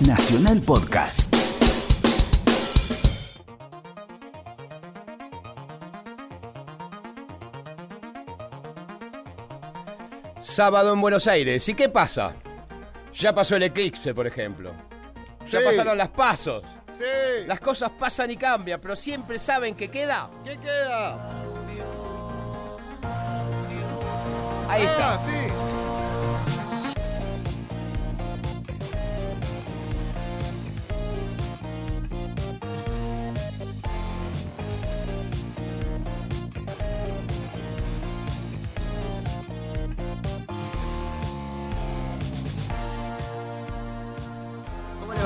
Nacional Podcast. Sábado en Buenos Aires. ¿Y qué pasa? Ya pasó el eclipse, por ejemplo. Ya Sí. pasaron las pasos. Sí. Las cosas pasan y cambian, pero siempre saben que queda. ¿Qué queda? Ahí Ah, está. sí.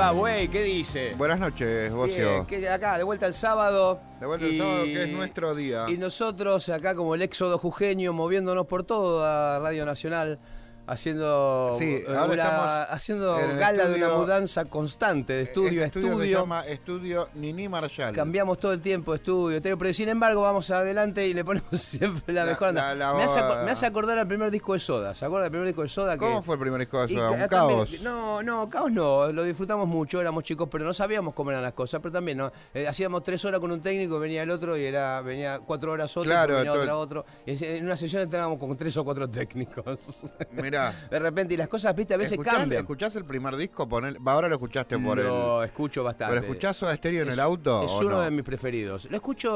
Va, güey? ¿Qué dice? Buenas noches, Bocio. Que acá, de vuelta el sábado. De vuelta el Y- sábado, que es nuestro día. Y nosotros acá como el éxodo jujeño, moviéndonos por toda Radio Nacional, haciendo, Sí, eh, ahora haciendo gala de una estudio- mudanza constante de estudio este a estudio, estudio. se llama Estudio Nini Marshall. Cambiamos todo el tiempo de estudio, pero sin embargo vamos adelante y le ponemos siempre la, La- mejor la- la- me, hace, me hace acordar al primer disco de Soda, ¿se acuerda del primer disco de Soda? ¿Cómo que, fue el primer disco de y Soda? que- Un también- caos. No, no, caos no, lo disfrutamos mucho, éramos chicos, pero no sabíamos cómo eran las cosas, pero también no. Eh, hacíamos tres horas con un técnico, venía el otro y era venía cuatro horas otro, Claro, venía todo- otra otro. Y en una sesión entrábamos con tres o cuatro técnicos. Mirá. De repente, y las cosas, viste, a veces ¿Escuchás, cambian. ¿Escuchás el primer disco? Va, ahora lo escuchaste por el... Lo escucho bastante. ¿Pero escuchás Soda Stereo en Es- el auto Es o uno no? de mis preferidos. Lo escucho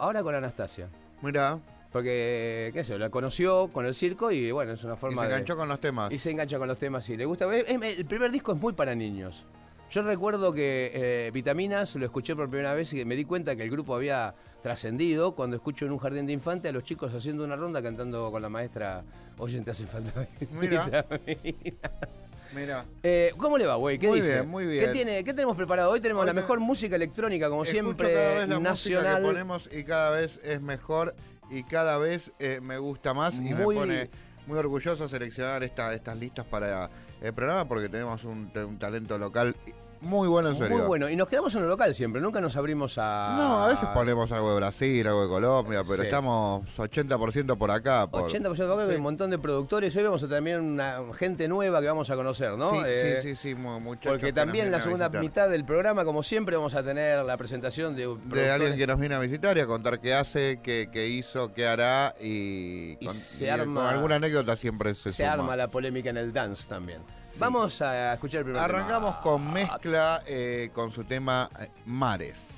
ahora con Anastasia. Mirá. Porque, qué sé yo, la conoció con el circo y bueno, es una Y forma se de- enganchó con los temas. Y se engancha con los temas y le gusta. Es- es- el primer disco es muy para niños. Yo recuerdo que eh, Vitaminas lo escuché por primera vez y me di cuenta que el grupo había trascendido cuando escucho en un jardín de infante a los chicos haciendo una ronda cantando con la maestra Oye, te hace falta Mira. vitaminas. Mirá. Eh, ¿Cómo le va, güey? ¿Qué Muy dice? bien, muy bien. ¿Qué, tiene, ¿Qué tenemos preparado? Hoy tenemos Hoy la mejor música electrónica, como Escucho siempre, cada vez la música nacional. que ponemos y cada vez es mejor y cada vez eh, me gusta más y Muy- me pone muy orgulloso seleccionar esta- estas listas para el programa porque tenemos un, un talento local muy bueno en serio. Muy bueno. Y nos quedamos en el local siempre, nunca nos abrimos a. No, a veces ponemos algo de Brasil, algo de Colombia, pero Sí. estamos 80% por acá. Por... 80% de acá, Sí. hay un montón de productores. Hoy vamos a tener una gente nueva que vamos a conocer, ¿no? Sí, Eh, sí, sí, sí, mu- muchachos Porque que nos también en la vienen a segunda visitar. mitad del programa, como siempre, vamos a tener la presentación de, de alguien que nos viene a visitar y a contar qué hace, qué, qué hizo, qué hará y, se arma- con alguna anécdota siempre se, Se suma. arma la polémica en el dance también. Vamos a escuchar el primer Arrancamos tema. con mezcla eh, con su tema eh, Mares.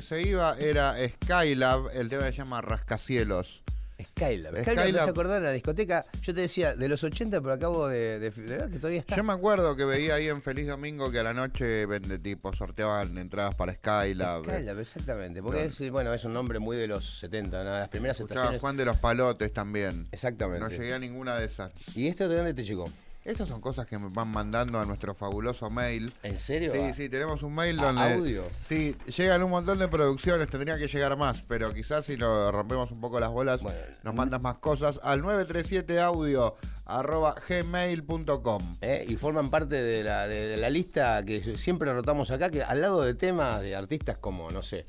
Que, se iba era Skylab, el tema se llama Rascacielos. Skylab. Skylab, hace acordar de la discoteca. Yo te decía, de los 80, pero acabo de, de- de ver que todavía está. Yo me acuerdo que veía ahí en Feliz Domingo que a la noche vende tipo sorteaban entradas para Skylab. Skylab, exactamente. Porque es, bueno, es un nombre muy de los 70, ¿no? las primeras Escuchaba estaciones. Juan de los Palotes también. Exactamente. No llegué a ninguna de esas. ¿Y esto de dónde te llegó? Estas son cosas que me van mandando a nuestro fabuloso mail. ¿En serio? Sí, Ah, sí, tenemos un mail ¿A donde. audio? Sí, llegan un montón de producciones, tendría que llegar más, pero quizás si lo rompemos un poco las bolas, Bueno. nos mandas más cosas al 937audio arroba gmail.com. ¿eh? Y forman parte de la, de, de la lista que siempre rotamos acá, que al lado de temas de artistas como, no sé,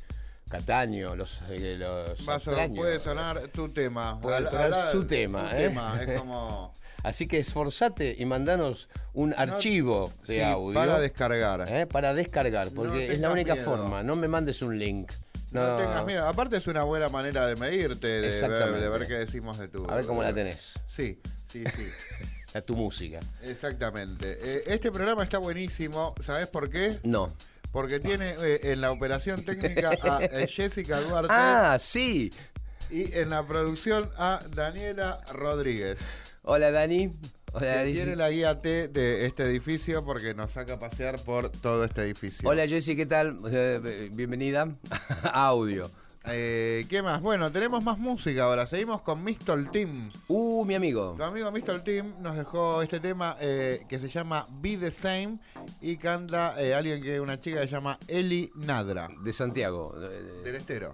Cataño, los, eh, los Va a son- extraños. puede sonar tu tema. Puede Al- sonar al- su tema, tu ¿eh? tema, Es como. Así que esforzate y mandanos un archivo de Sí, audio para descargar. ¿eh? para descargar, No porque es la única miedo. forma. No me mandes un link. No, No, tengas miedo. Aparte es una buena manera de medirte, de ver, Exactamente. de ver qué decimos de tu. A ver cómo la tenés, Sí, sí, sí. a tu música. Exactamente. Eh, este programa está buenísimo. ¿Sabes por qué? No. Porque tiene eh, en la operación técnica a eh, Jessica Duarte Ah, sí. Y en la producción a Daniela Rodríguez. Hola Dani. Hola Dani. tiene la guía T de este edificio porque nos saca a pasear por todo este edificio. Hola Jessy, ¿qué tal? Eh, bienvenida a audio. Eh, ¿Qué más? Bueno, tenemos más música ahora. Seguimos con Mistol Team. Uh, mi amigo. Tu amigo Mistol Team nos dejó este tema eh, que se llama Be the Same y canta eh, alguien que una chica que se llama Eli Nadra. De Santiago. de- de- Del estero.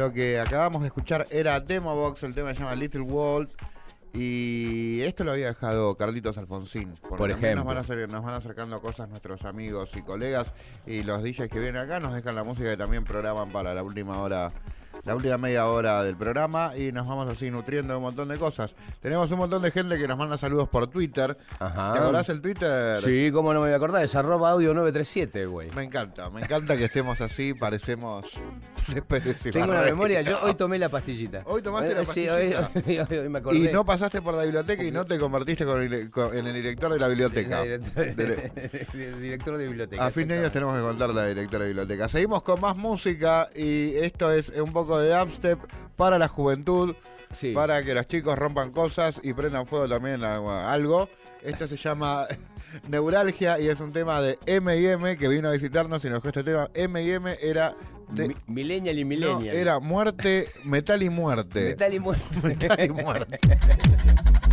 Lo que acabamos de escuchar era Demo Box, el tema se llama Little World. Y esto lo había dejado Carlitos Alfonsín. porque Por también Nos ejemplo. van, acer- nos van acercando cosas nuestros amigos y colegas. Y los DJs que vienen acá nos dejan la música que también programan para la última hora. La última media hora del programa y nos vamos así nutriendo de un montón de cosas. Tenemos un montón de gente que nos manda saludos por Twitter. Ajá. ¿Te acordás el Twitter? Sí, cómo no me voy a acordar, es arroba audio 937, güey. Me encanta, me encanta que estemos así, parecemos Tengo una memoria, yo hoy tomé la pastillita. Hoy tomaste la Eh, Sí, hoy, pastillita. hoy- hoy me acordé. Y no pasaste por la biblioteca y no te convertiste con el- con- en el director de la biblioteca. Director, Dele- director de biblioteca. A fin de año tenemos que contar la directora de biblioteca. Seguimos con más música y esto es un poco de dubstep para la juventud, Sí. para que los chicos rompan cosas y prendan fuego también a- algo. Esto se llama Neuralgia y es un tema de M&M que vino a visitarnos y nos dejó este tema. M&M era de, Mi- Millennial y no, Millennial. era muerte, metal y muerte. Metal y muerte. Metal y muerte.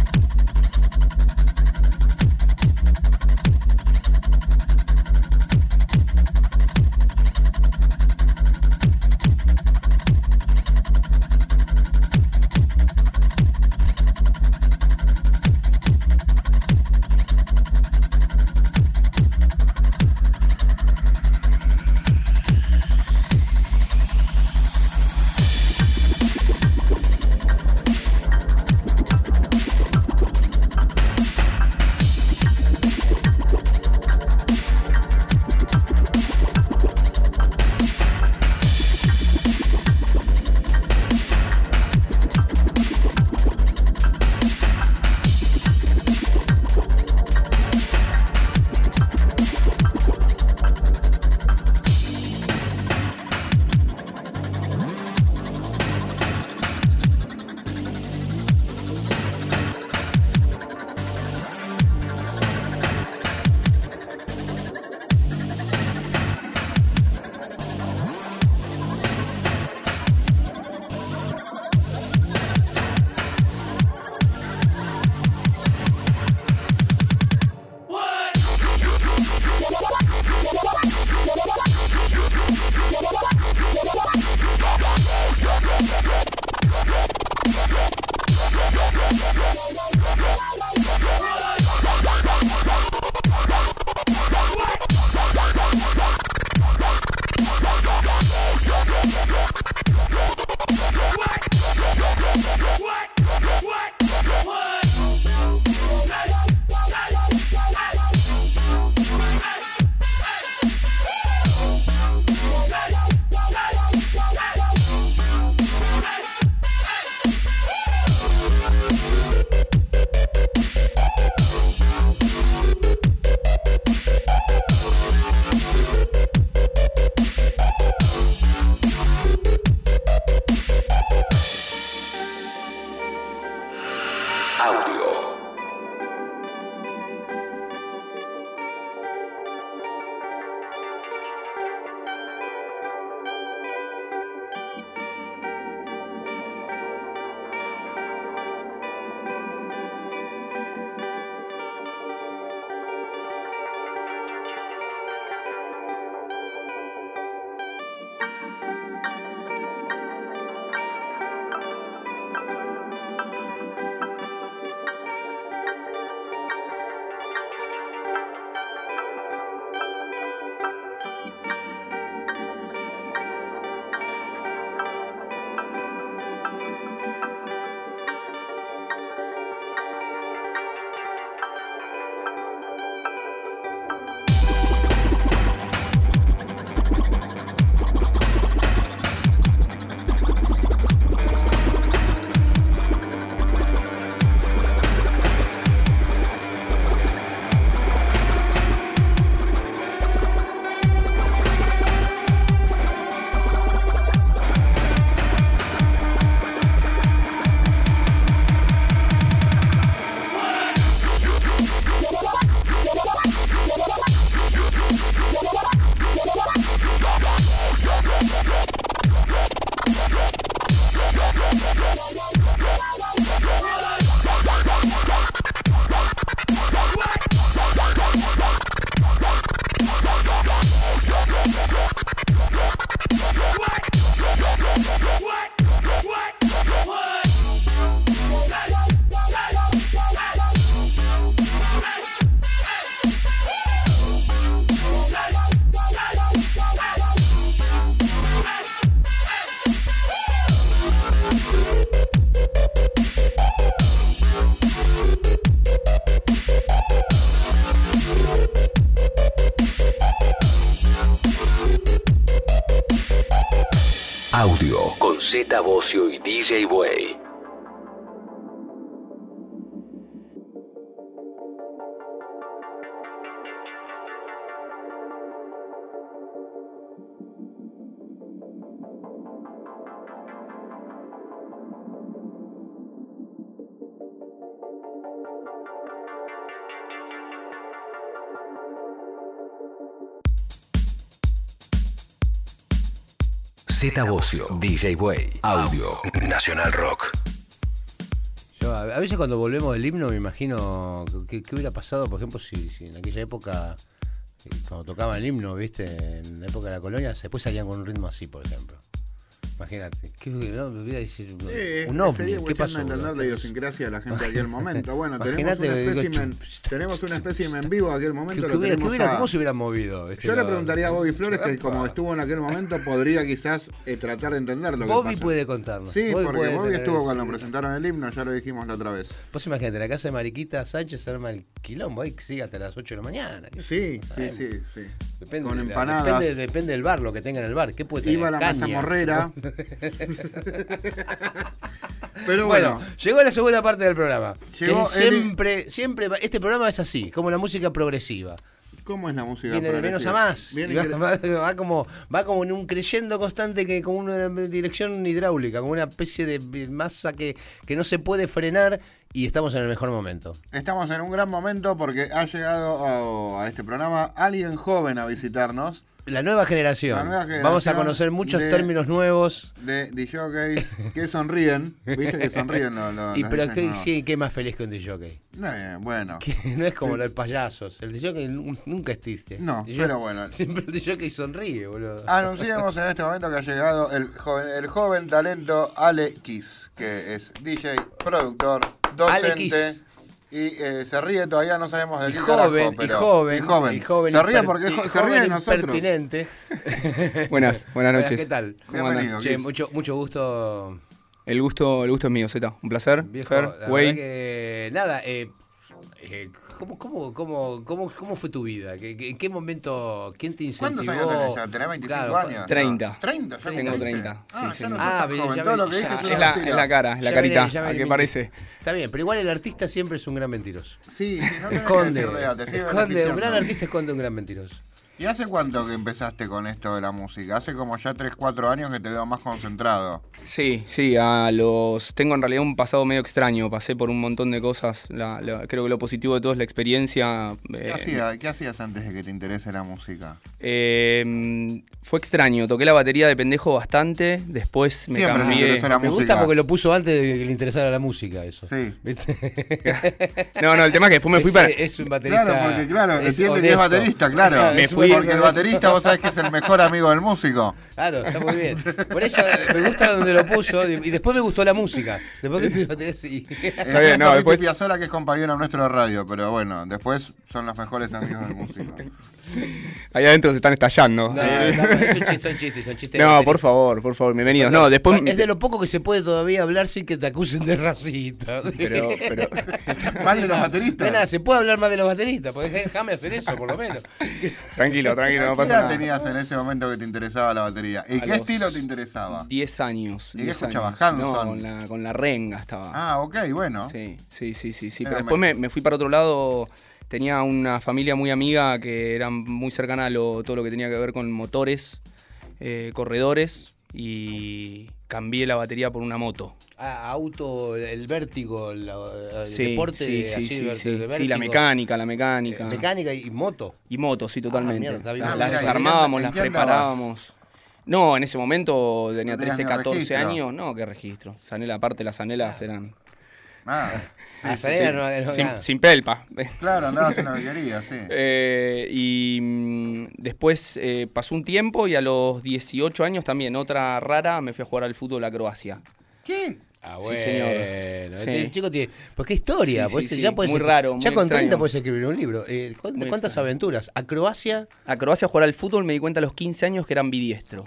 Z Bocio y DJ Way. Z Bocio, DJ Way, Audio, Nacional Rock. Yo a a veces cuando volvemos del himno me imagino qué hubiera pasado, por ejemplo, si, si en aquella época, eh, cuando tocaban el himno, ¿viste? En la época de la colonia, después salían con un ritmo así, por ejemplo. Imagínate, ¿qué no? Me voy a decir un, Sí, un ovni, ¿qué pasó? de entender la idiosincrasia de la gente de aquel momento. Bueno, tenemos un espécimen, tenemos un espécimen vivo de aquel ¿Qué, momento. lo hubiera- hubiera- a- ¿Cómo se hubieran movido? este, Yo le los- preguntaría a Bobby Flores que como estuvo en aquel momento podría quizás eh, tratar de entender lo que Bobby pasa. puede contarnos. Sí, Bobby porque Bobby estuvo cuando sí. presentaron el himno, ya lo dijimos la otra vez. Vos imagínate, en la casa de Mariquita Sánchez se arma el quilombo, ahí que sigue hasta las 8 de la mañana. Sí, sí, sí, sí. Depende, Con empanadas. Depende, depende del bar, lo que tenga en el bar. ¿Qué puede tener? Iba a la Caña. mazamorrera. Pero Bueno, bueno, llegó la segunda parte del programa. Llegó siempre, siempre, este programa es así, como la música progresiva. ¿cómo es la música? Viene de menos a más. Viene va, incre- va- va como, va como en un creyendo constante que como una dirección hidráulica, como una especie de masa que, que no se puede frenar y estamos en el mejor momento. Estamos en un gran momento porque ha llegado a, a este programa alguien joven a visitarnos La nueva generación. La nueva generación Vamos a conocer muchos de- términos nuevos. de DJs que sonríen. ¿Viste que sonríen los, los- Y los pero qué, nuevos? sí, qué más feliz que un DJ. Eh, bueno. Que no es como los payasos. El DJ nu- nunca es triste. No, El pero bueno. Siempre el DJ sonríe, boludo. Anunciamos en este momento que ha llegado el joven, el joven talento Ale Kiss, que es DJ, productor, Ale docente. Kiss. Y eh, se ríe, todavía no sabemos de Y qué joven, carajo, y pero- joven, y joven. y joven se ríe porque y se ríe de nosotros. impertinente. Buenas, buenas noches. ¿Qué tal? ¿Cómo andan? Bienvenido. Che, Kiss. mucho, mucho gusto, El gusto, el gusto es mío, Z. Un placer. viejo. Fer, La que, nada, eh, eh, ¿cómo, cómo, cómo, cómo, cómo fue tu vida? ¿Qué, qué- ¿En qué momento? ¿Quién te incentivó? ¿Cuántos años tenés? ya? ¿Tenés 25 Claro, años? 30. No, 30, ya Tengo cumpliste. 30, Ah, sí, ya sí, no Ah, tan bien, joven. ya Todo lo que dices es una la, mentira. es la cara, es la Ya carita. viene- ya ¿A el- parece? Está bien, pero igual el artista siempre es un gran mentiroso. Sí, sí, no que Esconde, te sigue esconde, un gran artista esconde un gran mentiroso. ¿Y hace cuánto que empezaste con esto de la música? Hace como ya 3, 4 años que te veo más concentrado. Sí, sí, a los. Tengo en realidad un pasado medio extraño. Pasé por un montón de cosas. La- la- creo que lo positivo de todo es la experiencia. ¿Qué, eh, hacía- ¿Qué hacías antes de que te interese la música? eh, fue extraño. Toqué la batería de pendejo bastante. Después me Siempre te cambié. interesó la Me música. gusta porque lo puso antes de que le interesara la música, eso. Sí. ¿Viste? No, no, el tema es que después me fui Es- para. Es un baterista. Claro, porque claro, entiende que es baterista, claro. Me es Porque el baterista- vos sabés que es el mejor amigo del músico. Claro, está muy bien. Por eso me gusta donde lo puso y después me gustó la música. Después que estuve batería, sí. Excepto bien, no, después- Piazzolla, que es compañero nuestro de radio, pero bueno, después son los mejores amigos del músico. Ahí adentro se están estallando. No, no, son chistes, son chistes, son chistes. No, por favor, por favor, bienvenidos. No, después. Es de lo poco que se puede todavía hablar sin que te acusen de racista. Pero, pero. Mal de los No, bateristas. nada, se puede hablar más de los bateristas, porque déjame hacer eso, por lo menos. Tranquilo, tranquilo, no ¿Qué pasa tenías en ese momento que te interesaba la batería? ¿Y A qué estilo te interesaba? 10 años. ¿Y qué 10 escuchabas? No, Hanson? con la, con la renga estaba. Ah, ok, bueno. Sí, sí, sí, sí. sí. Pero después me fui para otro lado. Tenía una familia muy amiga que era muy cercana a lo- todo lo que tenía que ver con motores, eh, corredores y cambié la batería por una moto. Ah, auto, el vértigo, el Sí, deporte, sí, sí, así, sí, de sí. La mecánica, la mecánica. Eh, Mecánica y moto. Y motos, sí, totalmente. mierda, está bien. Ah, las ¿y desarmábamos, las preparábamos. No, en ese momento tenía No tenías 13, ni 14 registro. años. No, qué registro. Sanela, aparte las sanelas eran Ah, sí, Ah, sí, Sanela sí. no- no- sin, nada. sin pelpa. Claro, andabas en lo que querías, sí. Eh, y mm, después eh, pasó un tiempo y a los 18 años también, otra rara, me fui a jugar al fútbol a Croacia. ¿Qué? Ah, Sí, señor. Este Sí. chico tiene. Pues qué historia. Sí, pues, sí, ya sí. puedes Muy raro, Ya muy con 30 extraño. puedes escribir un libro. Eh, ¿cuántas, Muy cuántas extraño. aventuras? A Croacia. A Croacia jugar al fútbol me di cuenta a los 15 años que eran bidiestro.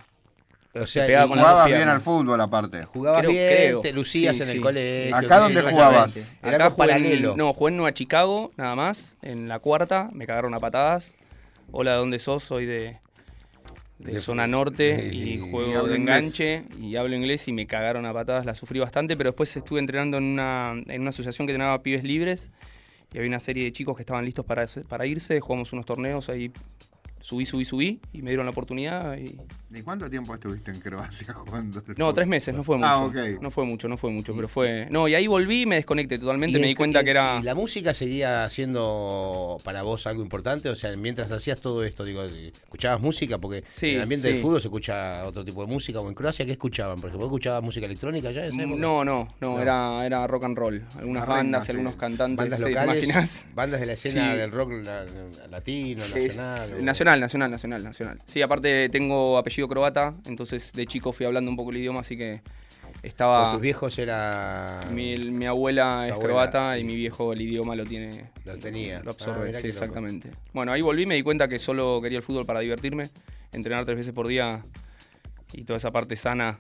O sea, y- con Jugabas bien al fútbol aparte. jugabas Creo- bien, creo. te lucías Sí, en el sí. colegio. ¿Acá dónde jugabas? Era Acá jugué en- paralelo. no, jugué en Nueva Chicago, nada más, en la cuarta, me cagaron a patadas. Hola, ¿de dónde sos? Soy de, de De- zona norte y- juego de inglés. enganche y hablo inglés y me cagaron a patadas, la sufrí bastante, pero después estuve entrenando en una, en una asociación que entrenaba pibes libres y había una serie de chicos que estaban listos para, para irse, jugamos unos torneos ahí, subí, subí, subí y me dieron la oportunidad y... ¿Y cuánto tiempo estuviste en Croacia jugando? No, fútbol? tres meses, no fue mucho. Ah, ok. No fue mucho, no fue mucho, pero fue... No, y ahí volví y me desconecté totalmente, Y me el- di cuenta y- que era... ¿Y la música seguía siendo para vos algo importante? O sea, mientras hacías todo esto, digo, ¿escuchabas música? Porque Sí, en el ambiente sí. del fútbol se escucha otro tipo de música. ¿O en Croacia qué escuchaban? Por ejemplo, ¿vos escuchabas música electrónica ya? No, no, no, No. Era, era rock and roll. Algunas bandas, sí. algunos cantantes, bandas sí, ¿te locales, imaginas? bandas de la escena Sí. del rock la- latino, Sí, nacional. es- o- nacional, nacional, nacional, nacional. Sí, aparte tengo apellido croata, entonces de chico fui hablando un poco el idioma, así que estaba... tus viejos era Mi, mi abuela es abuela, croata y mi viejo el idioma lo tiene... lo tenía. Lo Ah, absorbe, sí, exactamente. Bueno, ahí volví, me di cuenta que solo quería el fútbol para divertirme, entrenar tres veces por día y toda esa parte sana.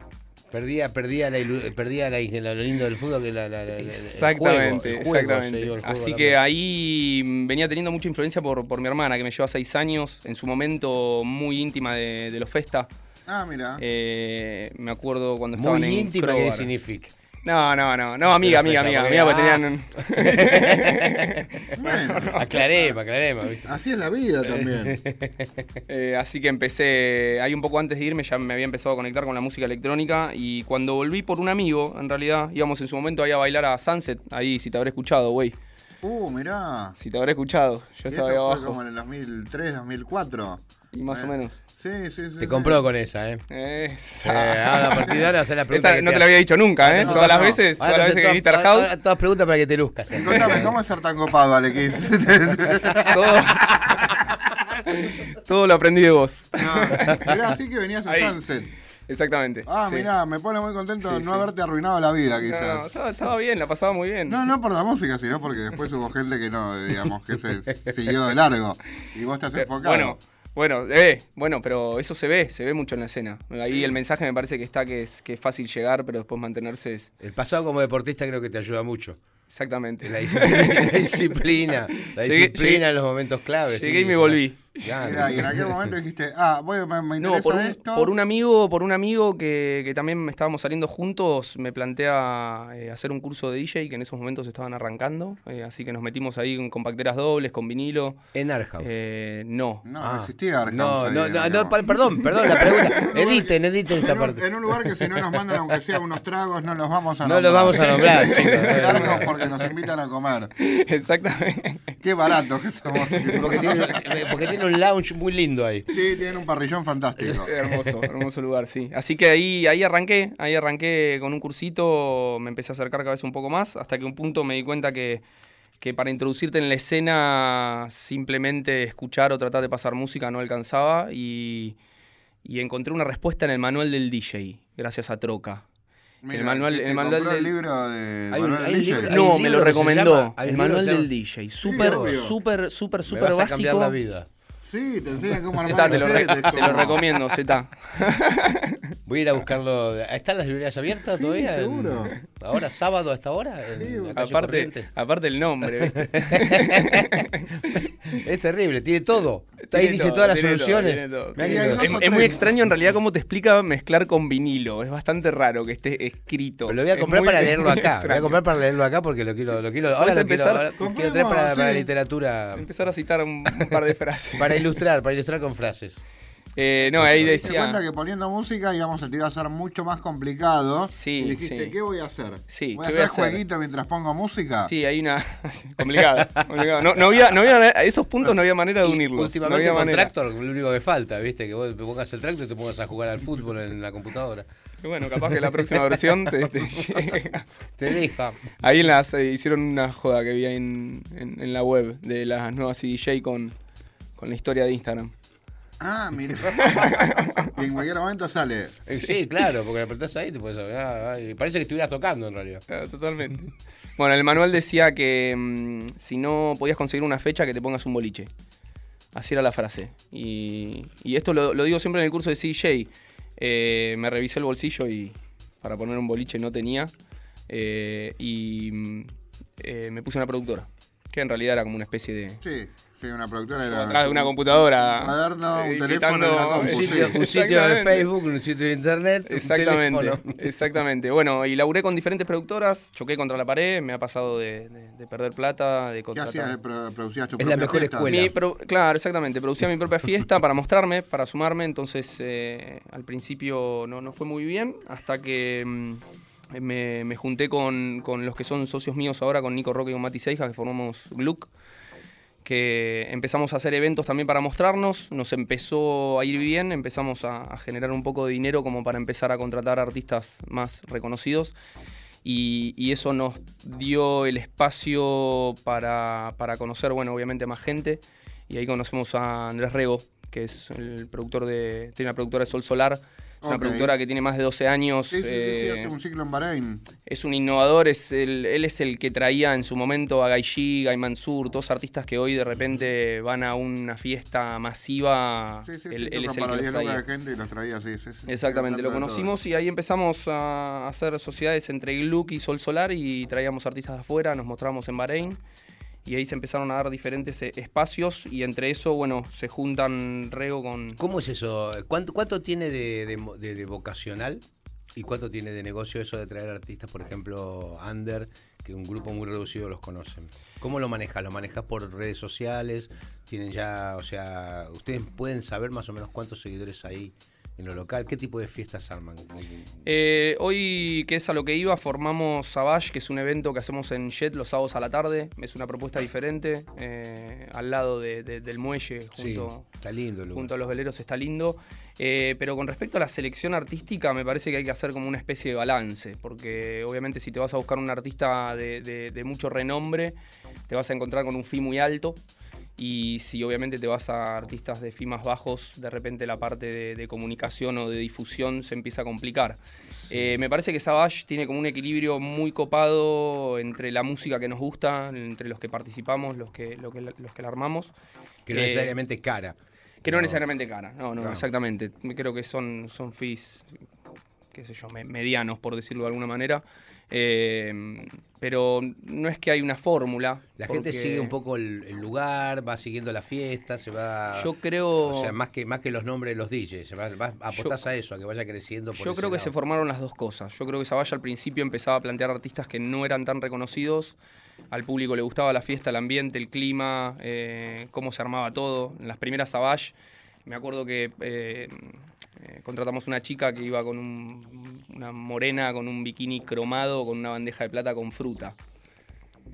Perdía, perdía, la, ilu- perdía la, la- lo lindo del fútbol que la, la- la- el Exactamente, juego, el juego, exactamente. juego, Así que ahí mm, venía teniendo mucha influencia por, por mi hermana, que me lleva seis años, en su momento muy íntima de, de los Festa. Ah, mira. Eh, me acuerdo cuando estaban Muy en íntima, ¿qué Crobar. significa? No, no, no, no, amiga, amiga, amiga, amiga, porque tenían... Bueno, Aclaremos, aclaremos. ¿viste? así es la vida también. Eh, así que empecé, ahí un poco antes de irme ya me había empezado a conectar con la música electrónica y cuando volví por un amigo, en realidad, íbamos en su momento ahí a bailar a Sunset, ahí si te habré escuchado, güey, Uh, mirá. si te habré escuchado, yo Y estaba ahí eso fue abajo como en el 2003, 2004. y más o Eh, menos. Sí, sí, sí. Te sí. compró con esa, ¿eh? Esa. Eh, ahora a partir de ahora hacer la pregunta. Esa que no te la había dicho nunca, ¿eh? No, todas las no. veces, Ahora todas las veces que todas- house, todas- Todas preguntas para que te luzcas. ¿eh? Y contame, ¿cómo es ser tan copado, Alex? todo, todo lo aprendí de vos. no, mirá, así que venías a Ahí. Sunset. Exactamente. Ah, sí. mirá, me pone muy contento Sí, de no sí. haberte arruinado la vida, No, no, quizás. estaba, estaba bien, la pasaba muy bien. No, no por la música, sino porque después hubo gente que no, digamos, que se siguió de largo. Y vos estás Eh, enfocado. Bueno, bueno, eh, bueno, pero eso se ve, se ve mucho en la escena. Ahí el mensaje me parece que está que es, que es fácil llegar, pero después mantenerse es El pasado como deportista creo que te ayuda mucho. exactamente. La disciplina, la disciplina, la Llegué- disciplina llegué- en los momentos claves. llegué sí, y me volví. Y en aquel momento dijiste, ah, voy, me, me No, interesa por un, esto. por un amigo, por un amigo que, que también estábamos saliendo juntos, me plantea eh, hacer un curso de DJ que en esos momentos estaban arrancando, eh, así que nos metimos ahí con compacteras dobles, con vinilo. En Arjau. Eh, no, No, Ah. no existía Arkham No, ahí no, no, no, perdón, perdón, la pregunta. Editen, editen esta en, un, parte. en un lugar que si no nos mandan, aunque sea unos tragos, no los vamos a No nombrar. los vamos a nombrar, chicos. Porque nos invitan a comer. exactamente. Qué baratos que somos. Porque tiene, porque tiene un lounge muy lindo ahí. Sí, tienen un parrillón fantástico. Hermoso, hermoso lugar, sí. Así que ahí, ahí arranqué, ahí arranqué con un cursito, me empecé a acercar cada vez un poco más, hasta que un punto me di cuenta que, que para introducirte en la escena simplemente escuchar o tratar de pasar música no alcanzaba y, y encontré una respuesta en el manual del DJ, gracias a Troca. Mira, el manual, ¿te el manual compró el del... libro de Hay un- hay DJ? libro- No, me lo recomendó. llama- el manual del DJ. Súper, súper, súper, súper vas a cambiar básico. la vida. Sí, te enseñan cómo armar Zeta, te, lo re- te lo recomiendo, Zeta. Voy a ir a buscarlo. ¿Están las librerías abiertas Sí, todavía? seguro. ¿Ahora, sábado, a esta hora? Sí, Aparte, aparte el nombre, ¿viste? Es terrible, tiene todo. Ahí Tiene dice todo, todas las tiene todo, soluciones. todo. Es, muy extraño en realidad cómo te explica mezclar con vinilo. Es bastante raro que esté escrito. Pero lo voy a comprar para leerlo acá. Lo voy a extraño. comprar para leerlo acá porque lo quiero, lo quiero. Ahora lo quiero, empezar? ahora quiero traer para, para sí. literatura. Empezar a citar un, un par de frases. Para ilustrar, para ilustrar con frases. Eh, no, ahí Te decía. cuenta que poniendo música, digamos, se te iba a hacer mucho más complicado. Sí, y dijiste, sí. ¿qué voy a hacer? Sí, ¿Voy a ¿qué hacer voy a hacer? jueguito mientras pongo música? Sí, hay una. complicado. complicado. No, no había, no había, a esos puntos no había manera de Y unirlos. no últimamente había con manera. Tractor, lo único que falta, ¿viste? Que vos te pongas el Tractor y te pongas a jugar al fútbol en la computadora. Y Bueno, capaz que la próxima versión te, te llega. Te deja. Ahí en las, eh, hicieron una joda que vi ahí en, en, en la web de las nuevas CDJ con, con la historia de Instagram. Ah, mira. y en cualquier momento sale. Sí, claro, porque apretás ahí te puedes ah, ah, y Parece que estuvieras tocando en realidad. Totalmente. Bueno, el manual decía que mm, si no podías conseguir una fecha, que te pongas un boliche. Así era la frase. Y, y esto lo, lo digo siempre en el curso de CJ. Eh, me revisé el bolsillo y para poner un boliche no tenía. Eh, y mm, eh, me puse una productora. que en realidad era como una especie de... Sí, sí, una productora era. atrás de una computadora. Un cuaderno, un teléfono una compu, Un sí. sitio, un sitio de. Facebook, un sitio de internet. Exactamente, exactamente. Bueno, y laburé con diferentes productoras, choqué contra la pared, me ha pasado de, de- de perder plata, de ¿Qué contratar... hacías? Pro- ¿Producías tu Es la mejor fiesta? escuela. Mi pro- claro, exactamente. Producía mi propia fiesta para mostrarme, para sumarme. Entonces, eh, al principio no, no fue muy bien, hasta que mm, me, me junté con, con los que son socios míos ahora, con Nico Roque y con Mati Seija, que formamos Gluck. Que empezamos a hacer eventos también para mostrarnos. Nos empezó a ir bien, empezamos a, generar un poco de dinero como para empezar a contratar artistas más reconocidos y, y eso nos dio el espacio para, para conocer, bueno, obviamente más gente. Y ahí conocemos a Andrés Rego, que es el productor de. Tiene una productora de Sol Solar. Es una productora que tiene más de 12 años. Sí, sí, sí, sí, eh, hace un ciclo en Bahrein. es un innovador, es el- él es el que traía en su momento a Gaiji, Guy Mansur, todos artistas que hoy de repente van a una fiesta masiva. Sí, sí, sí, él, él es el para que 10 los traía. de gente y los traía, sí, sí. Exactamente, lo conocimos y ahí empezamos a hacer sociedades entre Gluck y Sol Solar y traíamos artistas de afuera, nos mostramos en Bahrein y ahí se empezaron a dar diferentes eh, espacios y entre eso, bueno, se juntan Rego con... ¿Cómo es eso? ¿Cuánto, cuánto tiene de, de de vocacional y cuánto tiene de negocio eso de traer artistas, por ejemplo, under, que un grupo muy reducido los conocen? ¿Cómo lo manejas? ¿Lo manejas por redes sociales? ¿Tienen ya, o sea, ustedes pueden saber más o menos cuántos seguidores hay en lo local? ¿Qué tipo de fiestas arman? Eh, hoy, que es a lo que iba, formamos Savage, que es un evento que hacemos en Jet los sábados a la tarde. Es una propuesta diferente, eh, al lado de- de- del muelle, Sí, junto, está lindo junto a los veleros está lindo. Eh, pero con respecto a la selección artística, me parece que hay que hacer como una especie de balance, porque obviamente si te vas a buscar un artista de, de- de mucho renombre, te vas a encontrar con un fee muy alto. Y si obviamente te vas a artistas de fee más bajos, de repente la parte de, de comunicación o de difusión se empieza a complicar. Eh, me parece que Savage tiene como un equilibrio muy copado entre la música que nos gusta, entre los que participamos, los que, lo que- los que la armamos. Que no Eh, necesariamente cara. que no, necesariamente cara, no, no, No. exactamente. Creo que son, son fees, qué sé yo, me- medianos, por decirlo de alguna manera. Eh, pero no es que hay una fórmula. La gente sigue un poco el, el lugar, va siguiendo la fiesta, se va... Yo creo. O sea, más que, más que los nombres de los DJs, se va, va- apostás a eso, a que vaya creciendo. Por Yo creo que se formaron las dos cosas. Yo creo que Savage al principio empezaba a plantear artistas que no eran tan reconocidos. Al público le gustaba la fiesta, el ambiente, el clima, eh, cómo se armaba todo. En las primeras Savage, me acuerdo que eh, eh, contratamos una chica que iba con un- una morena, con un bikini cromado, con una bandeja de plata con fruta.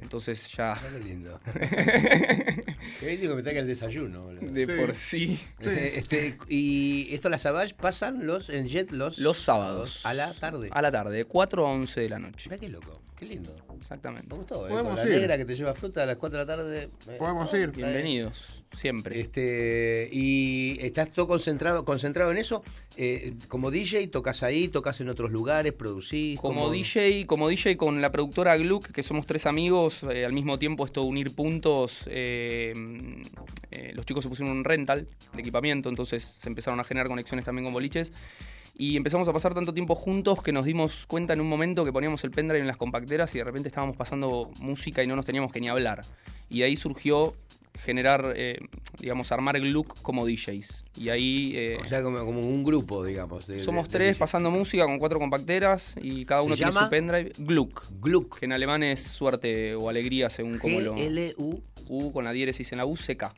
Entonces ya Ah, Qué lindo. Qué lindo que me traiga el desayuno. boludo. de Sí. por sí. Este, y esto las Savage pasan los en Jet los, Los sábados. a la tarde. A la tarde, de 4 a 11 de la noche. Mirá qué loco, qué lindo. Exactamente. Me gustó, ¿eh? Podemos Con la ir. negra que te lleva fruta a las 4 de la tarde. eh, Podemos ir. Bienvenidos, siempre. Este, y estás todo concentrado, concentrado en eso. Eh, como DJ, tocas ahí, tocas en otros lugares, producís. Como ¿cómo? DJ, como DJ con la productora Gluck, que somos tres amigos, eh, al mismo tiempo esto de unir puntos, eh, eh, los chicos se pusieron un rental de equipamiento, entonces se empezaron a generar conexiones también con boliches. Y empezamos a pasar tanto tiempo juntos que nos dimos cuenta en un momento que poníamos el pendrive en las compacteras y de repente estábamos pasando música y no nos teníamos que ni hablar. Y de ahí surgió generar, eh, digamos, armar Gluck como DJs. Y ahí... eh, O sea, como, como un grupo, digamos. de- somos de- de tres DJ. pasando música con cuatro compacteras y cada ¿Se uno tiene llama? su pendrive. Gluck, Gluck. que en alemán es suerte o alegría según como lo... G-L-U. U con la diéresis en la U, CK.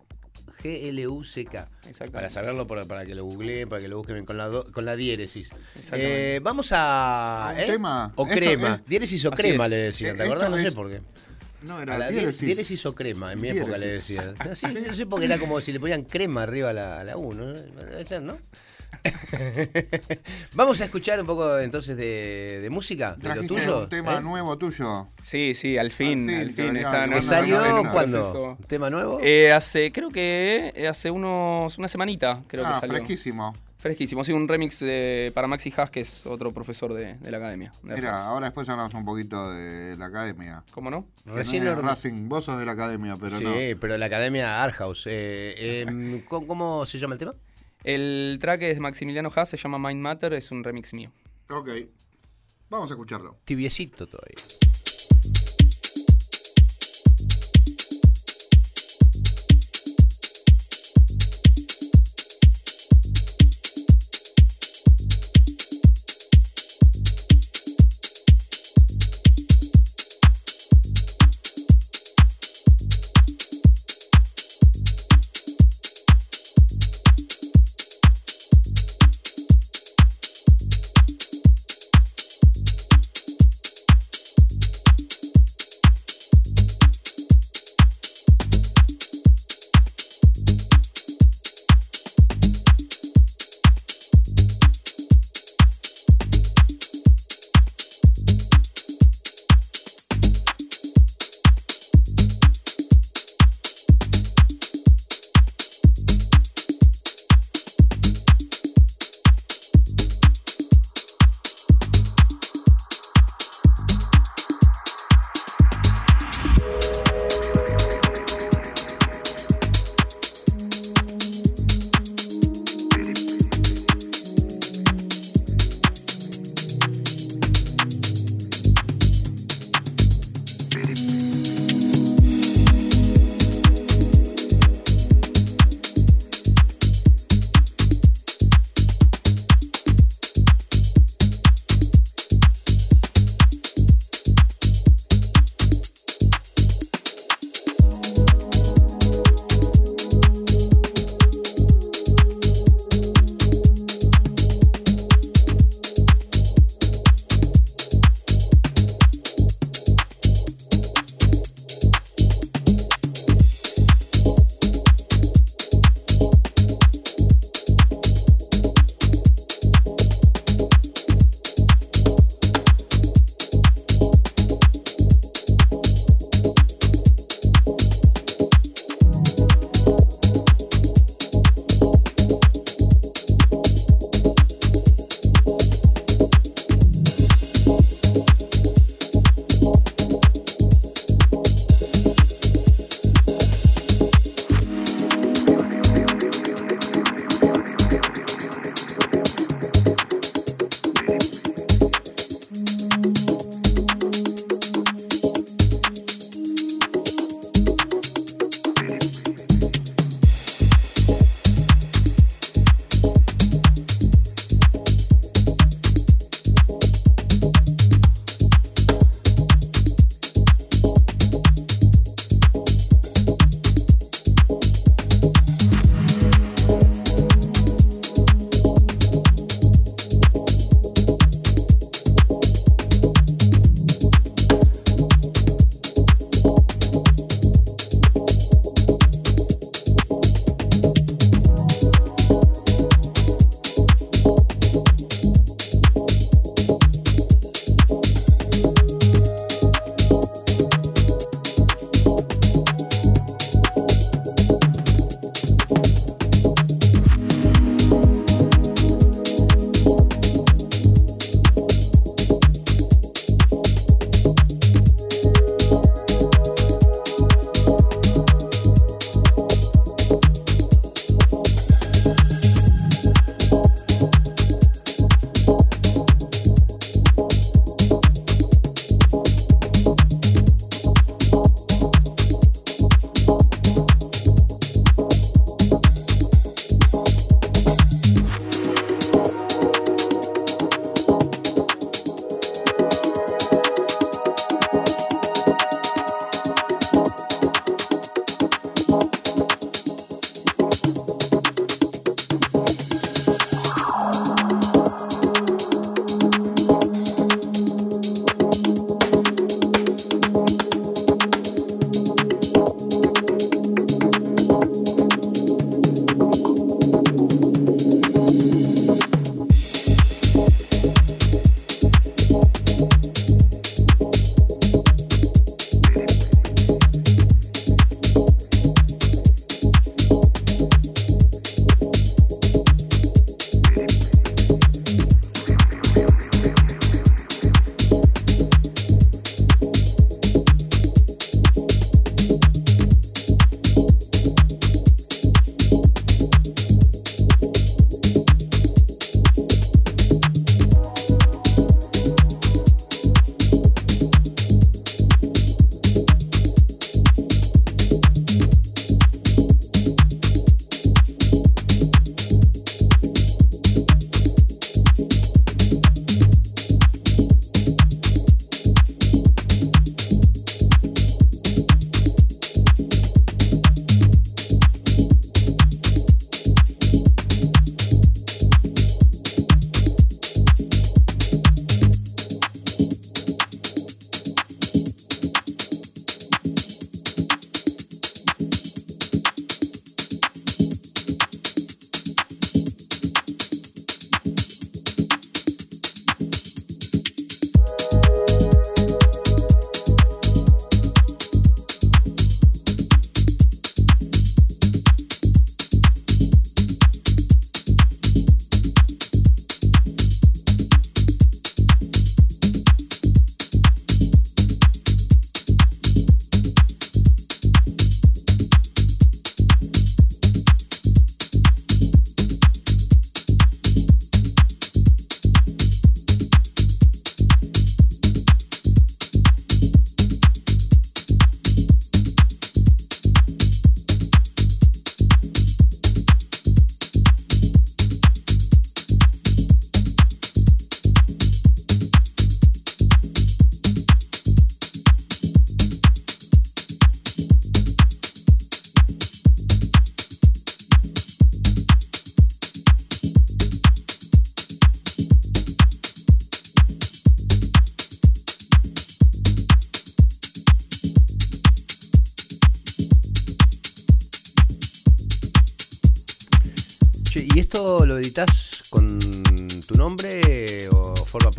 G-L-U-C-K. Para saberlo, para, para que lo googleen, para que lo busquen con la, do- con la diéresis. Eh, vamos a. Un ¿eh? tema. O Esto crema. es- Diéresis o crema es. le decían, ¿te acordás? esto No sé por qué. No, A era la di- diéresis. diéresis o crema, en mi época le decían. No sé porque era como si le ponían crema arriba a la, a la U, ¿no? Debe ser, ¿no? Vamos a escuchar un poco entonces de, de música, de lo tuyo. un tema ¿eh? nuevo tuyo. Sí, sí, al fin, Al fin, al te fin. venía está de en ¿Que Una salió cuándo? proceso. ¿Un tema nuevo? Eh, hace, creo que eh, hace unos, una semanita, creo ah, que salió. fresquísimo. Fresquísimo, sí, un remix de, para Maxi Haas, que es otro profesor de, de la academia. de Mira, ahora después hablamos un poquito de la academia. ¿Cómo no? Recién no lo- Racing, vos sos de la academia, pero sí, no. pero la Academia Arthouse. Eh, eh, ¿cómo, cómo se llama el tema? El track es de Maximiliano Haas, se llama Mind Matter, es un remix mío. Ok. Vamos a escucharlo. Tibiecito todavía.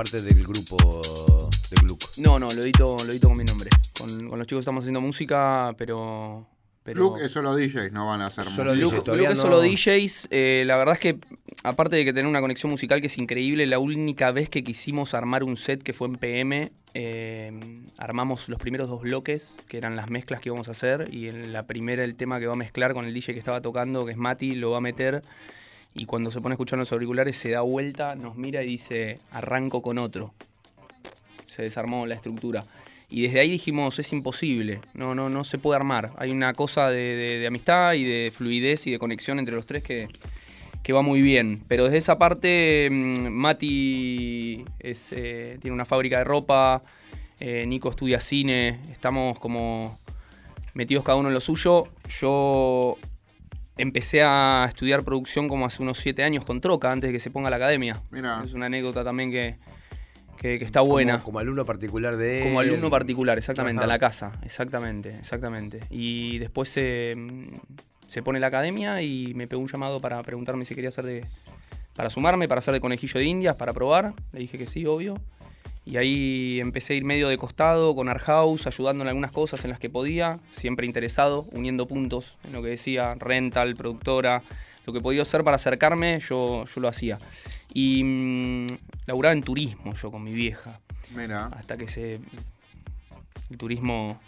Parte del grupo de Gluck? No, no, lo edito, lo edito con mi nombre. Con, con los chicos estamos haciendo música, pero. pero Luke es solo DJs, no van a hacer Solo música. Luke, Luke es solo DJs. eh, la verdad es que, aparte de que tener una conexión musical que es increíble, la única vez que quisimos armar un set que fue en PM, eh, armamos los primeros dos bloques, que eran las mezclas que íbamos a hacer. Y en la primera, el tema que va a mezclar con el DJ que estaba tocando, que es Mati, lo va a meter. Y cuando se pone a escuchar los auriculares, se da vuelta, nos mira y dice: Arranco con otro. Se desarmó la estructura. Y desde ahí dijimos, es imposible, no, no, no se puede armar. Hay una cosa de, amistad y de fluidez y de conexión entre los tres que, que va muy bien. Pero desde esa parte, mm, Mati eh, tiene una fábrica de ropa, eh, Nico estudia cine, estamos como metidos cada uno en lo suyo. Yo empecé a estudiar producción como hace unos siete años con Troca, antes de que se ponga a la academia. Mirá. Es una anécdota también que, que- que está buena. Como, como alumno particular de él. Como alumno particular, exactamente, Ajá. a la casa, exactamente, exactamente. Y después se, se pone la academia y me pegó un llamado para preguntarme si quería hacer de. para sumarme, para hacer de conejillo de indias, para probar. Le dije que sí, obvio. Y ahí empecé a ir medio de costado con Art House, ayudando en algunas cosas en las que podía, siempre interesado, uniendo puntos en lo que decía, rental, productora, lo que podía hacer para acercarme, yo, yo lo hacía. Y mm, laburaba en turismo yo con mi vieja Mira. hasta que se el turismo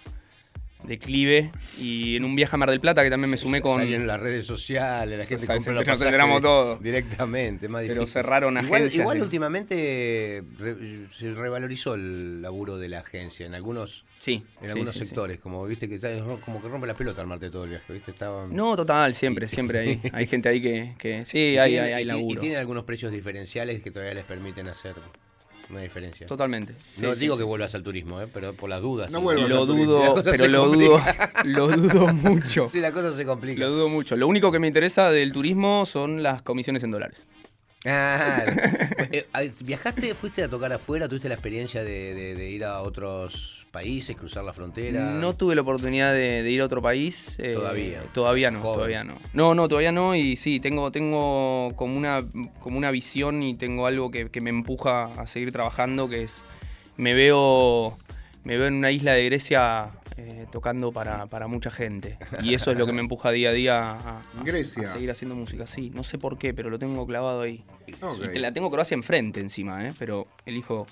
declive y en un viaje a Mar del Plata que también me sumé con en las redes sociales, la gente O sea, los nos enteramos todos. Directamente, más Pero difícil. cerraron Igual, agencias igual de- últimamente re- se revalorizó el laburo de la agencia en algunos sí, en sí, algunos sí, sí. sectores, como viste que como que rompe la pelota armarte todo el viaje, ¿viste? Estaba, No, total, siempre, siempre hay, hay gente ahí que, que sí, hay, tienen- hay, hay laburo. Y tienen algunos precios diferenciales que todavía les permiten hacer una diferencia. Totalmente. no Sí, digo sí, que vuelvas al turismo, ¿eh? pero por las dudas. No sí. vuelvas Lo al turismo. Dudo, cosa pero lo dudo, lo dudo mucho. Sí, la cosa se complica. Lo dudo mucho. Lo único que me interesa del turismo son las comisiones en dólares. Ah, eh, ¿Viajaste, fuiste a tocar afuera? ¿Tuviste la experiencia de, de- de ir a otros países, cruzar la frontera? No tuve la oportunidad de, de ir a otro país. eh, Todavía. Todavía no, Joven. todavía no. No, no, todavía no. Y sí, tengo, tengo como, una, como una visión y tengo algo que, que me empuja a seguir trabajando, que es, me veo, me veo en una isla de Grecia eh, tocando para, para mucha gente. Y eso es lo que me empuja día a día a, a- Grecia. a seguir haciendo música. Sí, no sé por qué, pero lo tengo clavado ahí. Ok. Y te la tengo Croacia enfrente encima, ¿eh? pero elijo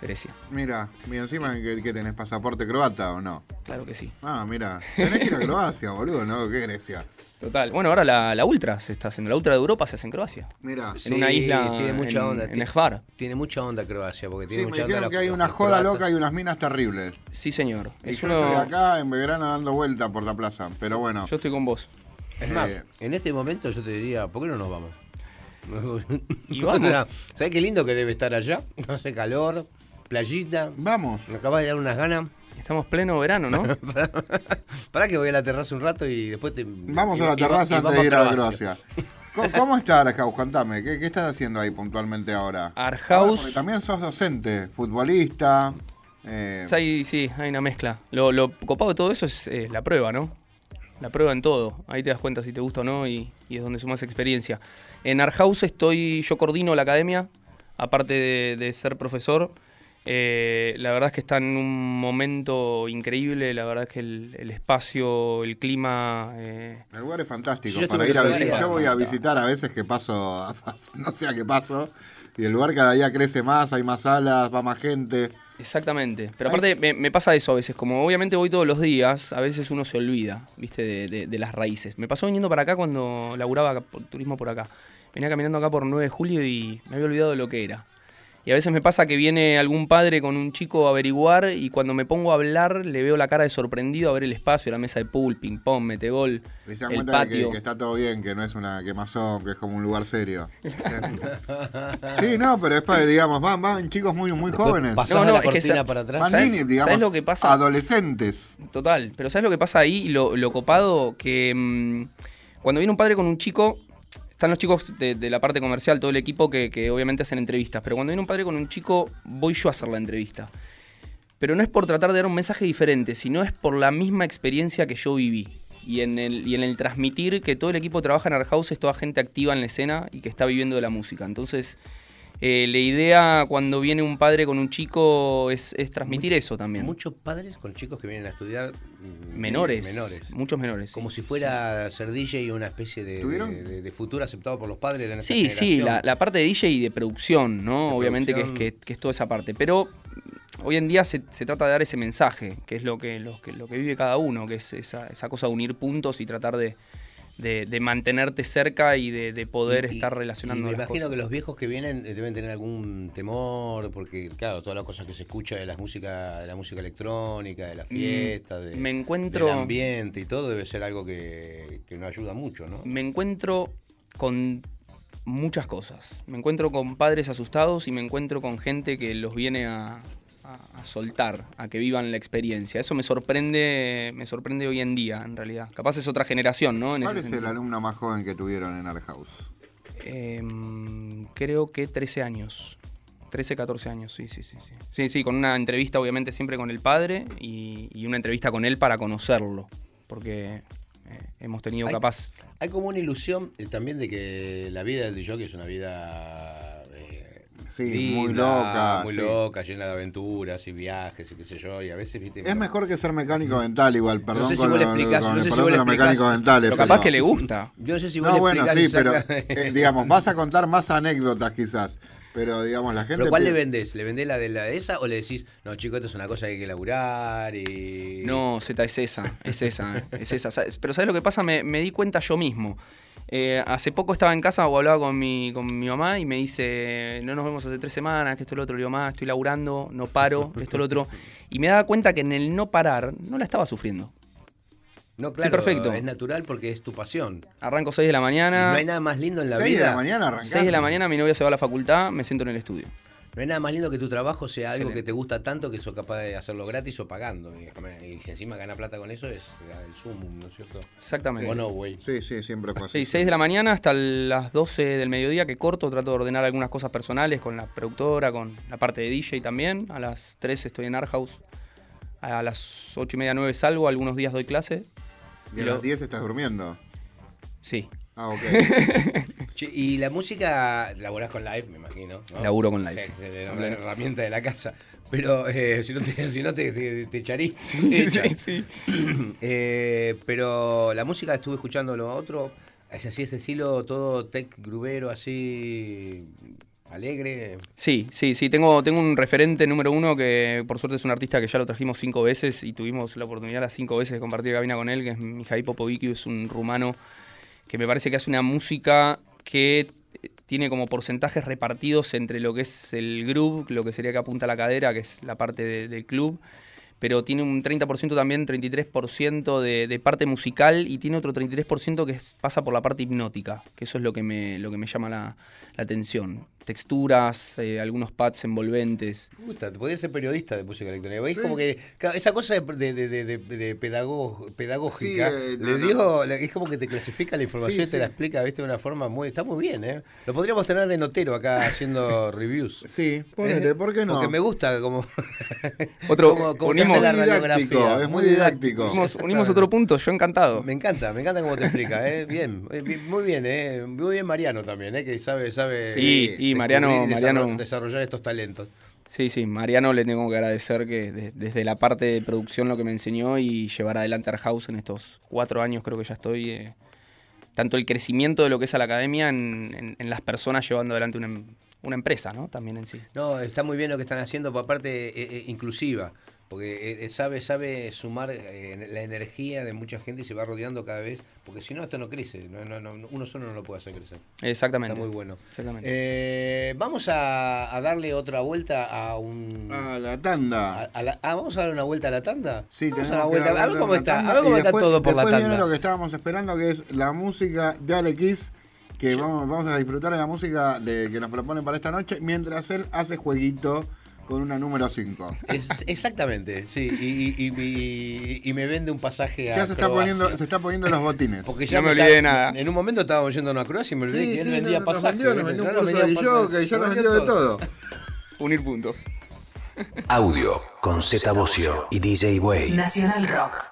Grecia. Mira, y encima que, que tenés pasaporte croata o no. Claro que sí. Ah, mira. Tenés que ir a Croacia, boludo, ¿no? ¿Qué Grecia? Total. Bueno, ahora la, la Ultra se está haciendo. La Ultra de Europa se hace en Croacia. Mira. en una isla tiene mucha en- onda. en Tiene- Esbar. Tiene mucha onda Croacia, porque Sí, tiene me mucha onda. dijeron la- que hay una joda croatas. loca y unas minas terribles. Sí, señor. Y Es yo uno- estoy acá en verano dando vuelta por la plaza. Pero bueno. Yo estoy con vos. Es más, Eh, en este momento yo te diría, ¿por qué no nos vamos? Y vamos. ¿Sabes qué lindo que debe estar allá? No hace calor, playita. Vamos. Me acabas de dar unas ganas. Estamos pleno verano, ¿no? Para que voy a la terraza un rato y después te. Vamos y- a la terraza antes de ir a Croacia. Croacia. ¿Cómo, cómo está Arcaus? Contame, ¿qué, ¿qué estás haciendo ahí puntualmente ahora? Arhaus. También sos docente, futbolista. eh, Hay, sí, hay una mezcla. Lo, lo copado de todo eso es eh, la prueba, ¿no? La prueba en todo. Ahí te das cuenta si te gusta o no y, y es donde sumas experiencia. En Arhaus estoy, yo coordino la academia, aparte de, de ser profesor. Eh, la verdad es que está en un momento increíble, la verdad es que el, el espacio, el clima... eh, el lugar es fantástico Yo para ir a visitar. Yo voy a visitar a veces que paso, no sé a qué paso, y el lugar cada día crece más, hay más salas, va más gente. Exactamente. Pero aparte me, me pasa eso a veces, como obviamente voy todos los días, a veces uno se olvida, viste, de, de- de las raíces. Me pasó viniendo para acá cuando laburaba por- turismo por acá. Venía caminando acá por 9 de julio y me había olvidado de lo que era. Y a veces me pasa que viene algún padre con un chico a averiguar y cuando me pongo a hablar le veo la cara de sorprendido a ver el espacio, la mesa de pool, ping pong, metegol, Y se dan el cuenta de que, está todo bien, que no es una quemazón, que es como un lugar serio. sí, no, pero es para, digamos, van, van chicos muy, muy jóvenes. Pasás No, no, la es que cortina para atrás. Van ¿sabes- niños, digamos, sabes lo que pasa? adolescentes. Total, pero ¿sabes lo que pasa ahí? Lo, lo copado que mm, cuando viene un padre con un chico, están los chicos de, la parte comercial, todo el equipo que, obviamente hacen entrevistas, pero cuando viene un padre con un chico, voy yo a hacer la entrevista. Pero no es por tratar de dar un mensaje diferente, sino es por la misma experiencia que yo viví. y en, el, y en el transmitir que todo el equipo trabaja en Art House es toda gente activa en la escena y que está viviendo de la música. Entonces, eh, la idea cuando viene un padre con un chico es, es transmitir eso también. Muchos padres con chicos que vienen a estudiar mm, menores, menores. muchos menores. sí. Como si fuera ser DJ una especie de, ¿Tuvieron? de- de- de futuro aceptado por los padres de nuestra Sí, sí, la, parte de DJ y de producción, ¿no? De Obviamente que es, que, que es toda esa parte. Pero mm, hoy en día se, se trata de dar ese mensaje, que es lo que, lo que, lo que vive cada uno, que es esa, esa cosa de unir puntos y tratar de, de- de mantenerte cerca y de, de poder Y- estar y relacionando me las imagino cosas. que los viejos que vienen eh, deben tener algún temor, porque claro, todas las cosas que se escucha de la música, de la música electrónica, de la fiesta, de, Mm, me encuentro- del ambiente y todo debe ser algo que, que no ayuda mucho, ¿no? Me encuentro con muchas cosas. Me encuentro con padres asustados y me encuentro con gente que los viene a, a- a soltar, a que vivan la experiencia. Eso me sorprende, me sorprende hoy en día, en realidad. Capaz es otra generación, ¿no? En ¿Cuál ese es el alumno más joven que tuvieron en Art House? Em, creo que 13 años. 13, 14 años, sí, sí, sí, sí. Sí, sí, con una entrevista obviamente siempre con el padre y, y una entrevista con él para conocerlo. Porque eh, hemos tenido Hay- capaz... Hay como una ilusión eh, también de que la vida del DJ es una vida Sí, muy loca, muy sí. loca, llena de aventuras y viajes y qué sé yo, y a veces, viste, Es mejor que ser mecánico dental igual, perdón sé si con, vos le lo- explicás, no sé si vos le mecánicos dentales. Pero pero- capaz que le gusta. Yo no sé si vos No, le bueno, sí, pero eh, digamos, vas a contar más anécdotas quizás. Pero digamos, la gente. ¿Pero cuál le vendés? ¿Le vendés la de la de esa o le decís, no, chico, esto es una cosa que hay que laburar y. No, Z, es esa, es esa, eh, es esa. Pero ¿sabes lo que pasa? Me, me di cuenta yo mismo. Eh, hace poco estaba en casa o hablaba con mi, con mi mamá y me dice, no nos vemos hace tres semanas, que esto es lo otro. Le digo, mamá, estoy laburando, no paro, esto es lo otro. Y me daba cuenta que en el no parar no la estaba sufriendo. No, claro, perfecto. es natural porque es tu pasión. Arranco 6 de la Y mañana. no hay nada más lindo en la Seis vida. de la mañana arrancás. 6 de la mañana mi novia se va a la facultad, me siento en el estudio. No hay nada más lindo que tu trabajo sea algo Excelente. que te gusta tanto que sos capaz de hacerlo gratis o pagando. Y, y si encima gana plata con eso es el sumum, ¿no es cierto? Exactamente. O no, güey. Sí, sí, siempre fue así. Sí, 6 de la mañana hasta las 12 del mediodía que corto, trato de ordenar algunas cosas personales con la productora, con la parte de DJ también. A las 3 estoy en Art House. A las 8 y media, 9 salgo, algunos días doy clase. Y a las 10 estás durmiendo. Sí, Ah, ok. Che, y la música, laburás con live, me imagino. ¿no? Laburo con live, Sí, sí. sí, la, la herramienta de la casa. Pero eh, si no te, si no te, te, te echarí, te echan. sí. Eh, pero la música estuve escuchando lo otro. Es así, este estilo, todo tech grubero, así alegre. Sí, sí, sí. Tengo, tengo un referente número uno que por suerte es un artista que ya lo trajimos cinco veces y tuvimos la oportunidad las cinco veces de compartir cabina con él, que es Mijail Popoviciu, es un rumano que me parece que hace una música que tiene como porcentajes repartidos entre lo que es el groove, lo que sería que apunta a la cadera, que es la parte de- del club, pero tiene un 30% también, 33% de, de parte musical y tiene otro 33% que es- pasa por la parte hipnótica, que eso es lo que me, lo que me llama la, la atención. Texturas, eh, algunos pads envolventes. Me gusta, podría ser periodista de música electrónica. Como que esa cosa de, de, de, de- de pedago- pedagógica Sí, eh, no, le no. le- es como que te clasifica la información Sí, y te sí. la explica ¿viste? de una forma muy. Está muy bien, ¿eh? Lo podríamos tener de notero acá haciendo reviews. Sí, ponele, ¿por qué no? Porque me gusta como. Otro, como, como te unimos, hace la Es muy didáctico, radiografía. es muy didáctico. unimos, unimos otro punto, yo encantado. Me encanta, me encanta cómo te explica, ¿eh? Bien, eh, muy bien, ¿eh? Muy bien Mariano también, ¿eh? Que sabe, sabe. Sí, y Mariano- Mariano- desarro- desarrollar estos talentos. Sí, sí, Mariano le tengo que agradecer que de- desde la parte de producción lo que me enseñó y llevar adelante Art House en estos cuatro años creo que ya estoy. eh, tanto el crecimiento de lo que es a la academia en, en- en las personas llevando adelante una, em- una empresa, ¿no? También en sí. No, está muy bien lo que están haciendo, por aparte eh, eh, inclusiva, porque eh, sabe sabe sumar eh, la energía de mucha gente y se va rodeando cada vez, porque si no esto no crece, no, no, no, uno solo no lo puede hacer crecer. Exactamente. Está muy bueno. Exactamente. Eh, vamos a, a darle otra vuelta a un... A la tanda. a la- ah, vamos a darle una vuelta a la tanda. Sí, vamos tenemos a, vuelta. a ver cómo está, tanda a ver cómo está después- todo por la viene tanda. lo que estábamos esperando, que es la música de Alex, que vamos, vamos a disfrutar de la música de, que nos proponen para esta noche, mientras él hace jueguito con una número 5. Es- exactamente, sí, y, y- y- y- y me vende un pasaje a Ya se está, Croacia. poniendo, se está poniendo los botines. Porque No me olvidé de nada. En un momento estábamos yendo a Croacia y me olvidé Sí, que él sí, vendía no, nos pasajes. vendió, nos vendió un curso de pasajes, ya nos nos vendió de todo. Unir puntos. Audio con Z Bocio y DJ Way. Nacional Rock.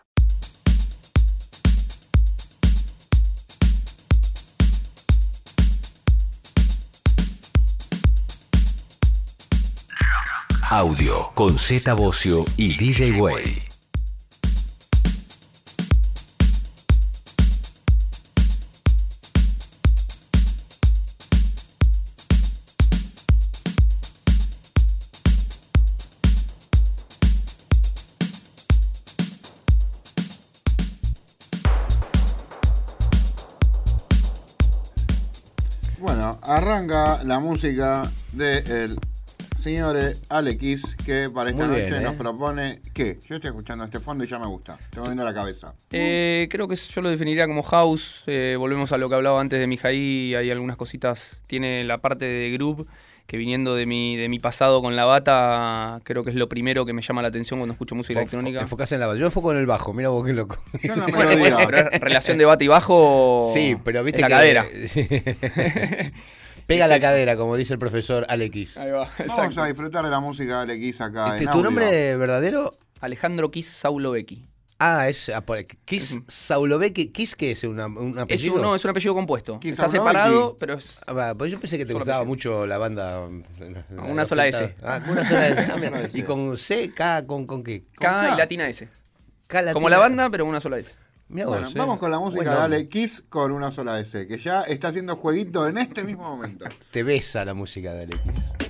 Audio con Z Bocio y DJ Way. Bueno, arranca la música del señor Alex que para esta noche bien, ¿eh? nos propone que yo estoy escuchando este fondo y ya me gusta. Estoy moviendo la cabeza. Eh, creo que yo lo definiría como house. eh, volvemos a lo que hablaba antes de Mijaí. Hay algunas cositas. Tiene la parte de groove que viniendo de mi, de mi pasado con la bata, creo que es lo primero que me llama la atención cuando escucho música electrónica. Enfocás en la base. Yo enfoco en el bajo, mira vos qué loco. Yo en la Bueno, melodía. bueno, pero es relación de bata y bajo. Sí, pero viste en la que- cadera. Pega Es la eso. cadera, como dice el profesor Alex. Ahí va, Vamos a disfrutar de la música de Alex acá Este, en ¿Tu audio. nombre verdadero? Alejandro Kiss Saulovecki. Ah, es ah, Kiss. Saulovecki. ¿Kiss qué es? ¿Una- ¿Un Es apellido? un, no, es un apellido compuesto. Kiss Está Saulovecki. separado, pero es. Ah, va, pues yo pensé que te Solo gustaba apellido. mucho la banda. mm, la- Una sola. S. Ah, con una sola S. Ah, mira. Sola S. ¿Y con C, K, con, con qué? K K. y latina S. K latina. Como la banda, pero una sola S. Vos, Bueno, eh. vamos con la música Buen de nombre. Alex con una sola S, que ya está haciendo jueguito en este mismo momento. Te besa la música de Alex.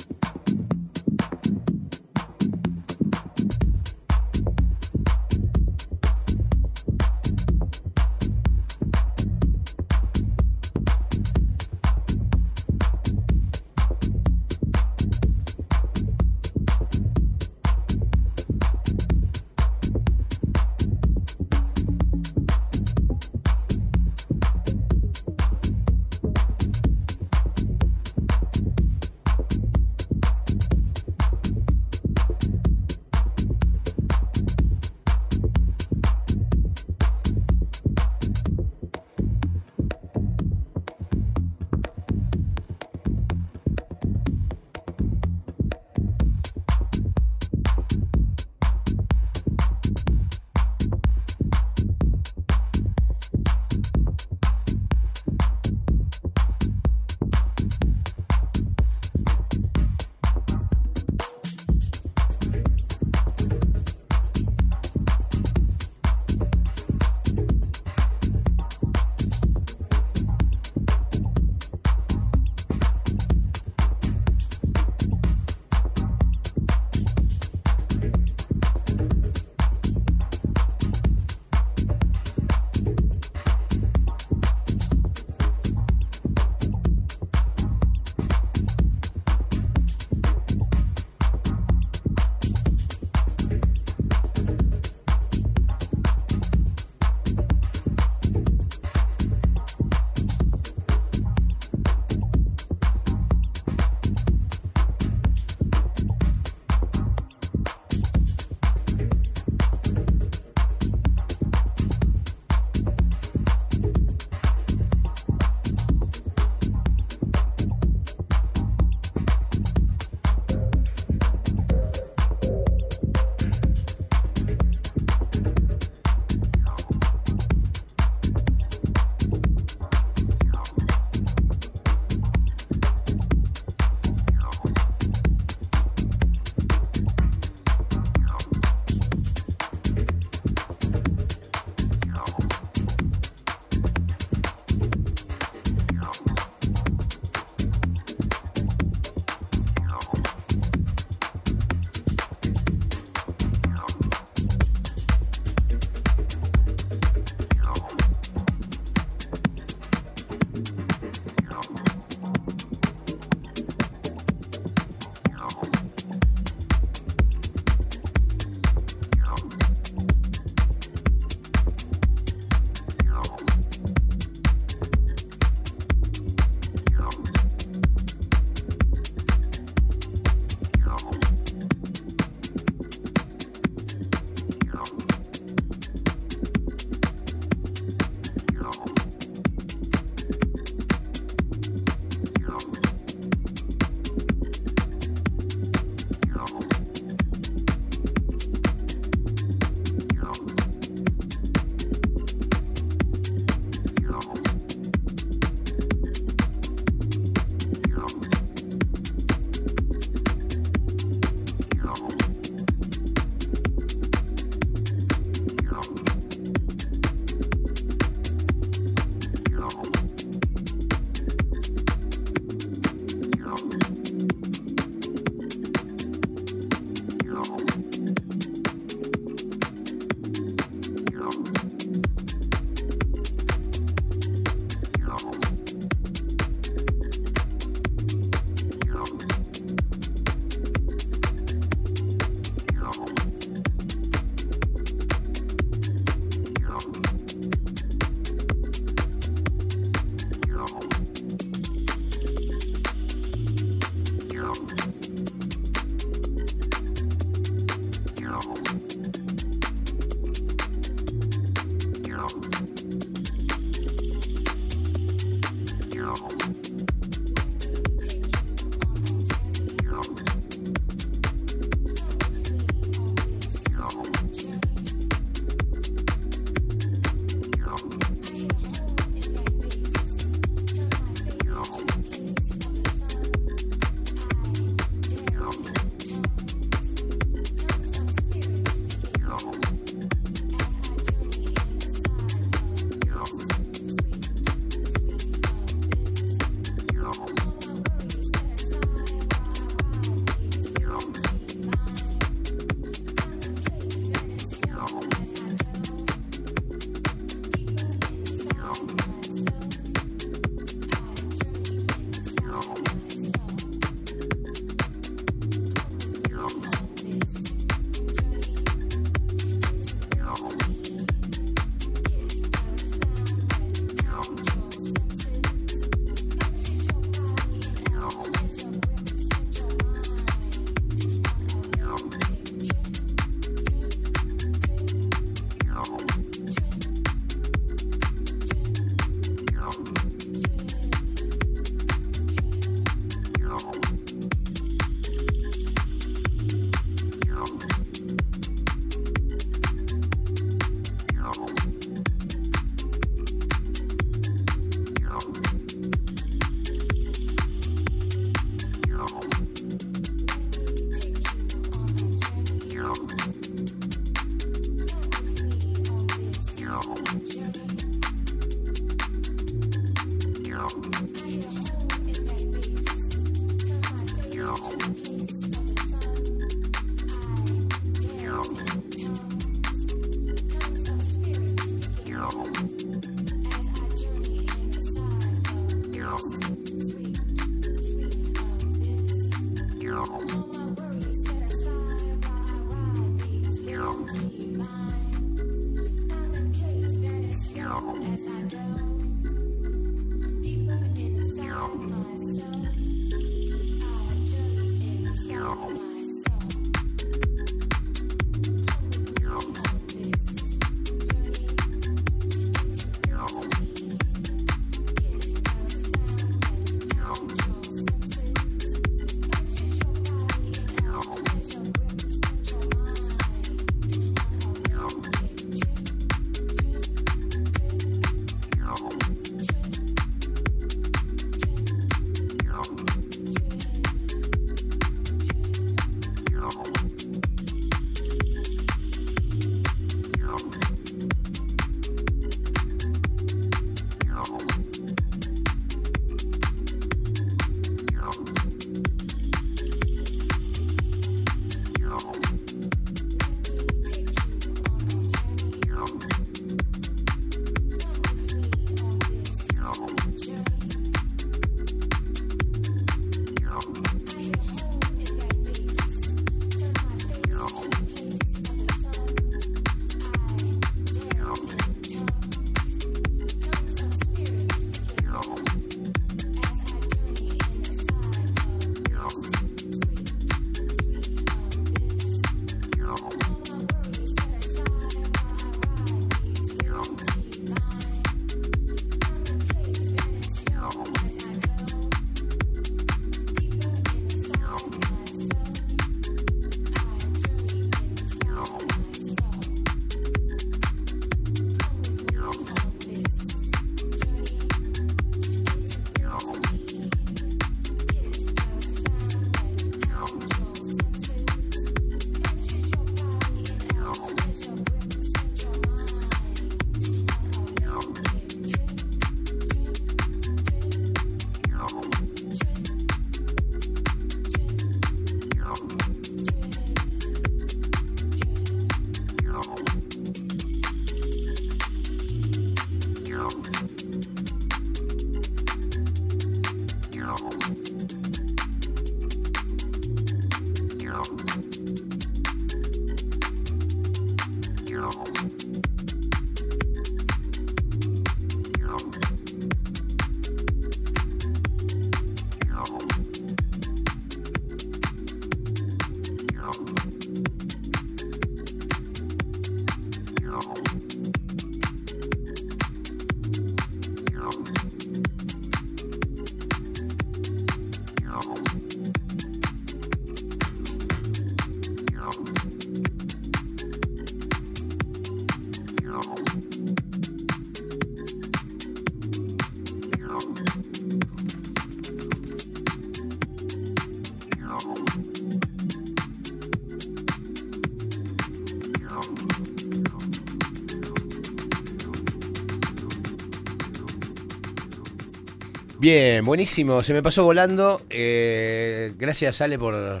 Bien, buenísimo. Se me pasó volando. Eh, gracias, Ale, por,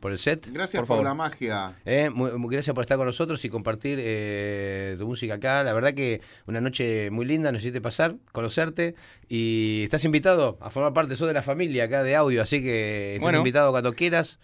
por el set. Gracias Por la magia. Eh, muy- muy gracias por estar con nosotros y compartir eh, tu música acá. La verdad que una noche muy linda, nos hiciste pasar, conocerte y estás invitado a formar parte, sos de la familia acá de audio, así que estás Bueno. invitado cuando quieras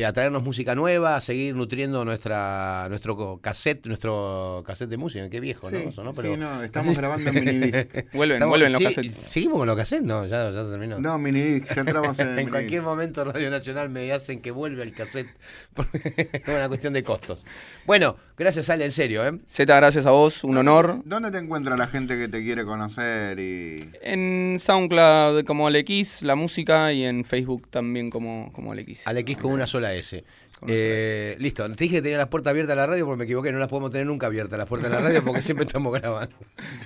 eh, a traernos música nueva, a seguir nutriendo nuestra nuestro cassette, nuestro cassette de música. Qué viejo, Sí, ¿no? Eso, ¿no? sí, no, estamos grabando en minidisc. Vuelven, Estamos- vuelven los sí, cassettes. Seguimos con los cassettes, no, ya, ya terminó. No, minidisc, ya entramos en el en cualquier momento Radio Nacional me hacen que vuelva el cassette porque es una cuestión de costos. Bueno, gracias Ale, en serio, ¿eh? Z, gracias a vos, un honor. ¿Dónde te encuentra la gente que te quiere conocer y En SoundCloud como Alex, la música, y en Facebook también como, como Alex. Alex con una sola S. Eh, listo, te dije que tenía las puertas abiertas a la radio porque me equivoqué, no las podemos tener nunca abiertas las puertas de la radio porque siempre estamos grabando.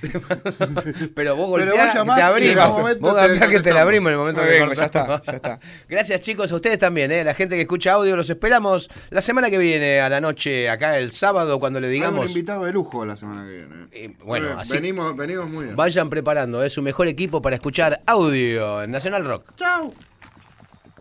Pero vos Pero golpeás vos y llamás te abrimos. Vos te golpeás que te la abrimos en el momento Muy que bien, ya está, ya está. Gracias chicos, a ustedes también, ¿eh? la gente que escucha audio, los esperamos la semana que viene a la noche, acá el sábado, cuando le Hay un digamos... invitado de lujo la semana que viene? Eh, bueno, Eh, así venimos, venimos muy bien. vayan preparando, es su mejor equipo para escuchar audio en Nacional Rock. Chao.